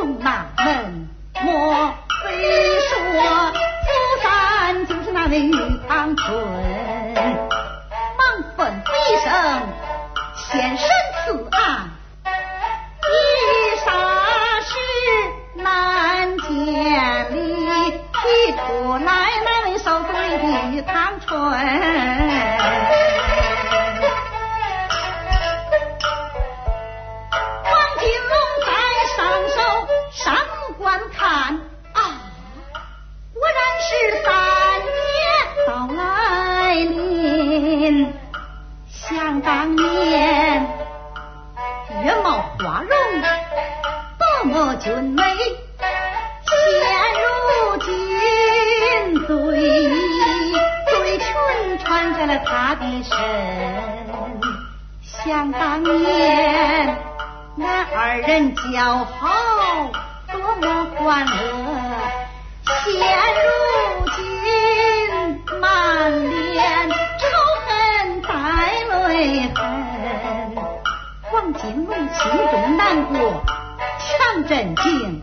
众大门莫非说苏三就是那位玉堂春忙吩咐一声现身此案一啥事难见你提出来那位少妇的玉堂春俊美，现如今对对裙穿在了他的身。想当年，那二人交好，多么欢乐，现如镇静。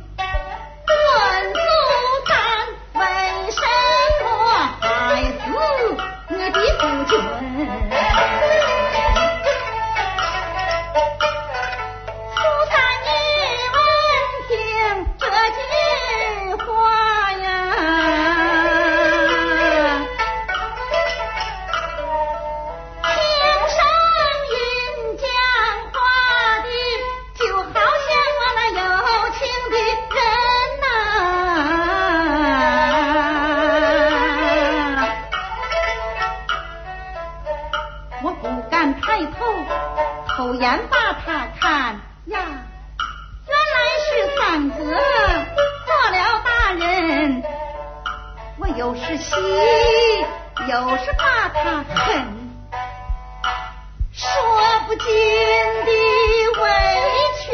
又是喜又是把他恨，说不尽的委屈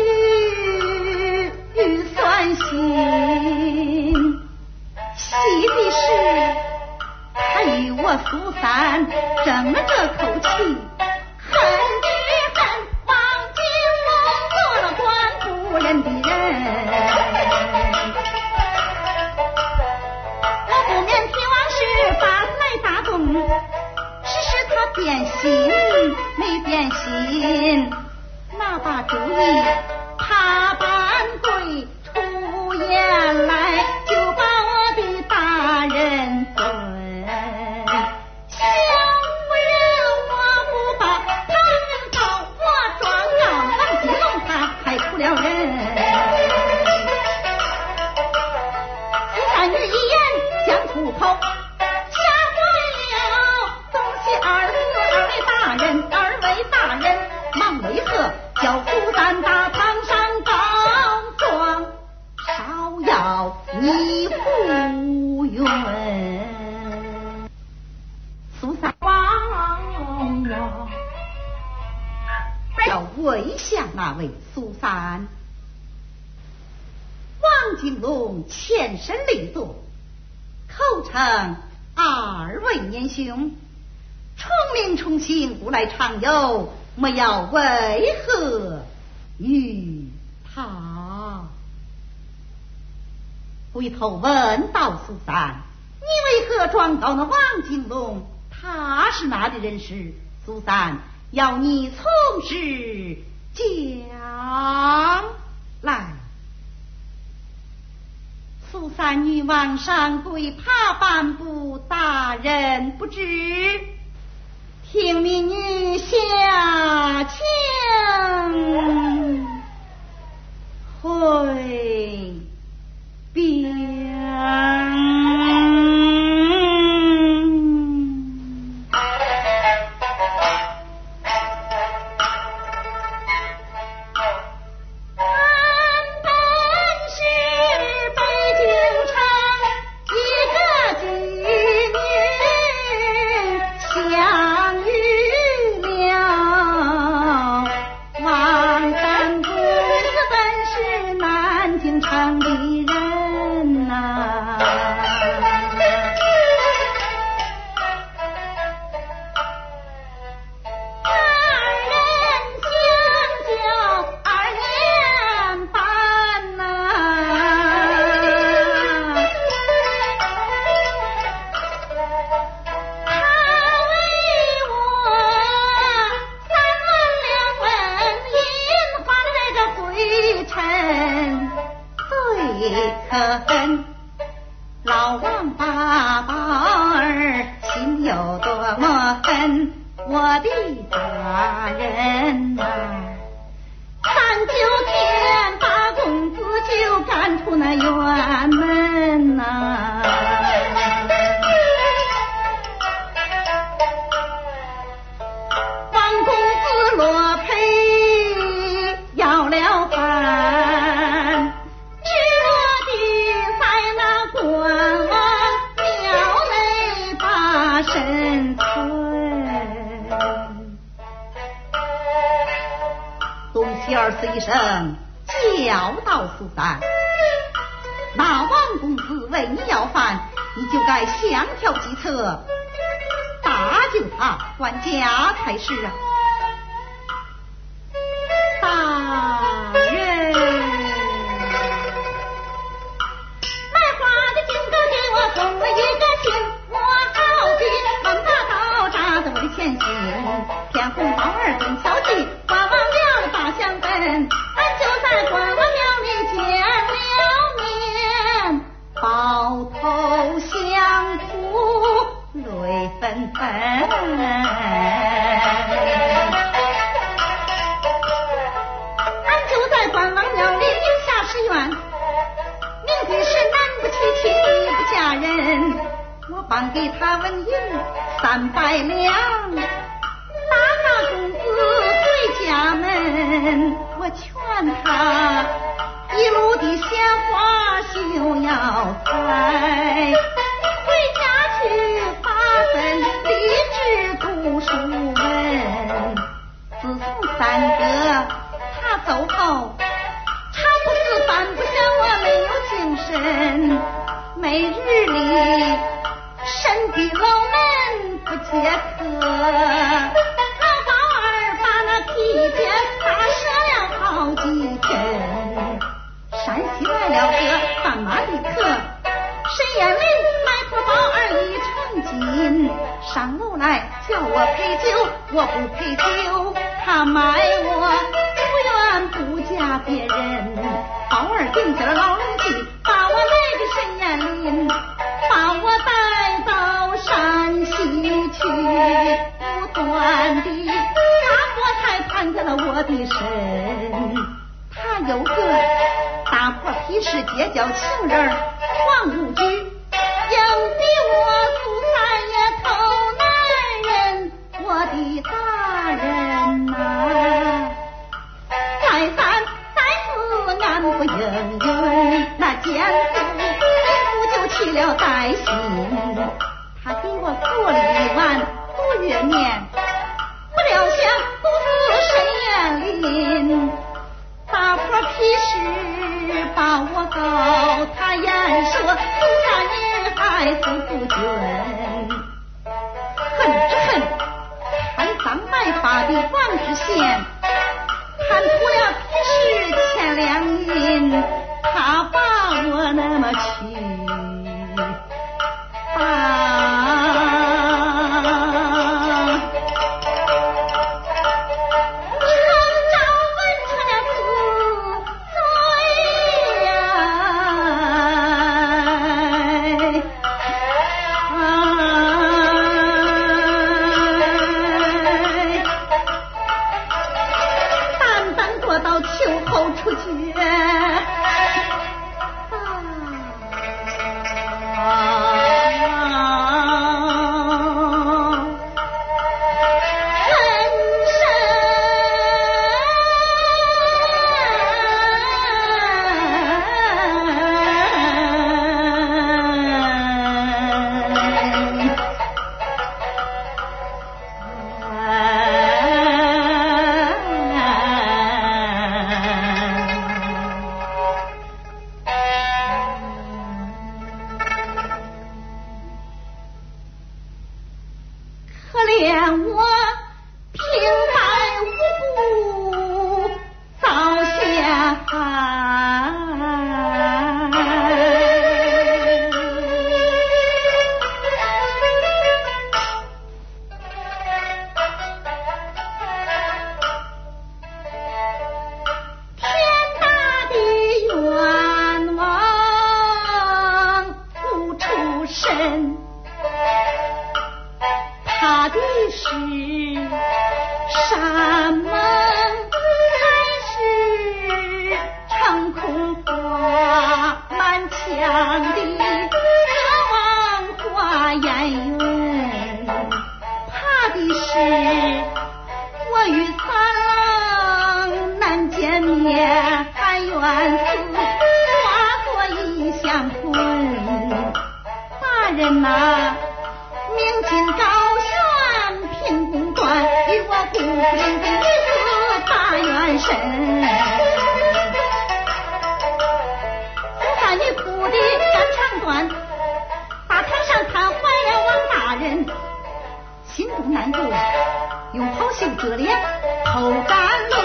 与酸心。喜的是他与我苏三争了这口气。那位苏三？王金龙前身立坐，口称二位年兄。重名重姓，古来常有，莫要为何与他？回头问道苏三，你为何状告那王金龙？他是哪里人士？苏三要你从实讲来。苏三女王上跪爬半步，大人不知。听民女下请回么恨我的大人呐？三九天把公子就赶出那院此一声教导苏三，那王公子为你要饭，你就该想条计策，搭救他管家才是啊！俺就在关王庙里迎下誓愿，明的是男不娶妻，女不嫁人，我帮给他纹银三百两，打发公子回家门，我劝他一路的鲜花休要采，我陪酒，我不陪酒，他卖我不愿不嫁别人，包儿顶下了牢笼去，把我来的沈艳林，把我带到山西去，不断的大锅菜盘在了我的身。他有个大破皮是结交情人歹心，他给我做了一碗毒月面，不料想毒死沈艳林。大破皮实把我告，他言说苏家女孩子不准，恨之恨，贪赃买法的王知县，不起我孤零的女子把冤伸。我看你哭的肝肠断，大堂上瘫痪了王大人，心中难过，用袍袖遮脸，偷干泪，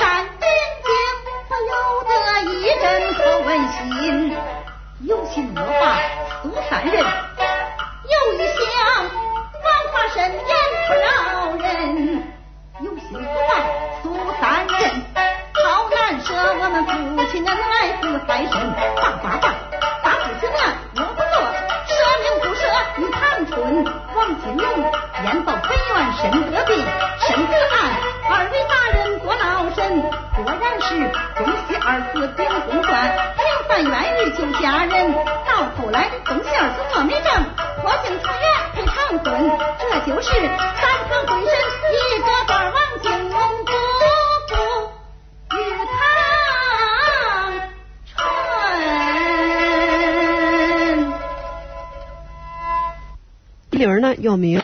沾眼睛，不由得一阵可温馨，有心恶法苏三人。身得病，身子案，二位大人过劳神，果然是东西二子秉公断，平反冤狱救家人。到后来东西二子做没证。破镜重圆配长春，这就是三堂会审一个段王金龙姑姑与长春。铃儿呢，又名。